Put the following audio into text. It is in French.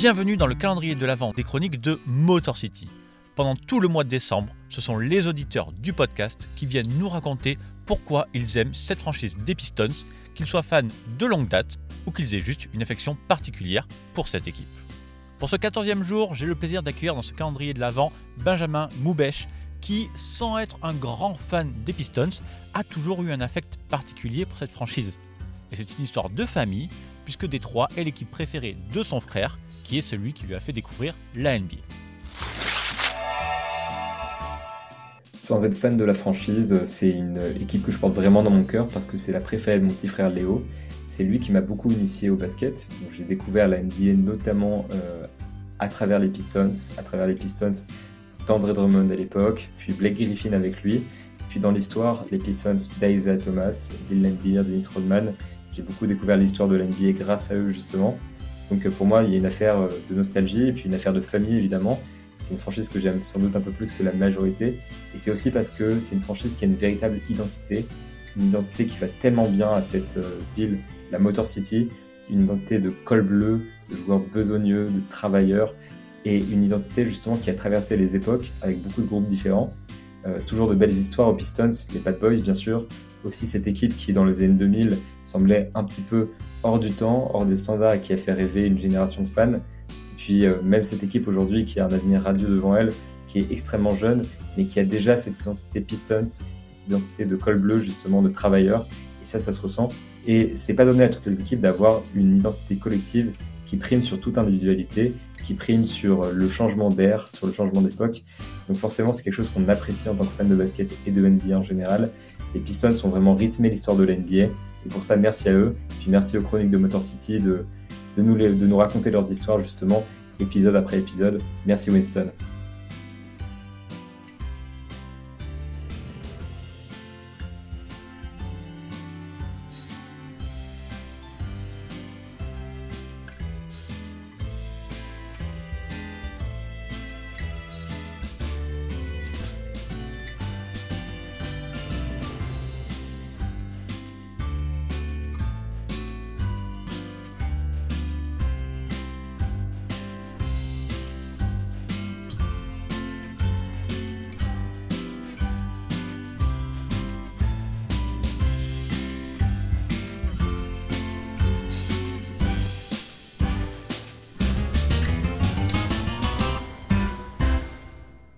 Bienvenue dans le calendrier de l'Avent des chroniques de Motor City. Pendant tout le mois de décembre, ce sont les auditeurs du podcast qui viennent nous raconter pourquoi ils aiment cette franchise des Pistons, qu'ils soient fans de longue date ou qu'ils aient juste une affection particulière pour cette équipe. Pour ce 14e jour, j'ai le plaisir d'accueillir dans ce calendrier de l'Avent Benjamin Moubèche, qui, sans être un grand fan des Pistons, a toujours eu un affect particulier pour cette franchise. Et c'est une histoire de famille, puisque Détroit est l'équipe préférée de son frère, qui est celui qui lui a fait découvrir la NBA. Sans être fan de la franchise, c'est une équipe que je porte vraiment dans mon cœur parce que c'est la préférée de mon petit frère Léo. C'est lui qui m'a beaucoup initié au basket. J'ai découvert la NBA notamment euh, à travers les Pistons, à travers les Pistons d'André Drummond à l'époque, puis Blake Griffin avec lui. Puis dans l'histoire, les Pistons d'Isaiah Thomas, Bill Laimbeer, Dennis Rodman. Beaucoup découvert l'histoire de l'NBA grâce à eux justement. Donc pour moi, il y a une affaire euh, de nostalgie et puis une affaire de famille évidemment. C'est une franchise que j'aime sans doute un peu plus que la majorité. Et c'est aussi parce que c'est une franchise qui a une véritable identité. Une identité qui va tellement bien à cette euh, ville, la Motor City. Une identité de col bleu, de joueurs besogneux, de travailleurs. Et une identité justement qui a traversé les époques avec beaucoup de groupes différents. Euh, toujours de belles histoires aux Pistons, les Bad Boys bien sûr. Aussi cette équipe qui dans les années 2000 semblait un petit peu hors du temps, hors des standards et qui a fait rêver une génération de fans. Et puis euh, même cette équipe aujourd'hui qui a un avenir radieux devant elle, qui est extrêmement jeune, mais qui a déjà cette identité Pistons, cette identité de col bleu justement de travailleurs. Et ça, ça se ressent. Et c'est pas donné à toutes les équipes d'avoir une identité collective qui prime sur toute individualité, prime sur le changement d'air, sur le changement d'époque. Donc forcément, c'est quelque chose qu'on apprécie en tant que fan de basket et de NBA en général. Les Pistons ont vraiment rythmé l'histoire de l'NBA. Et pour ça, merci à eux. Puis merci aux chroniques de Motor City de, de nous raconter leurs histoires justement, épisode après épisode. Merci Winston.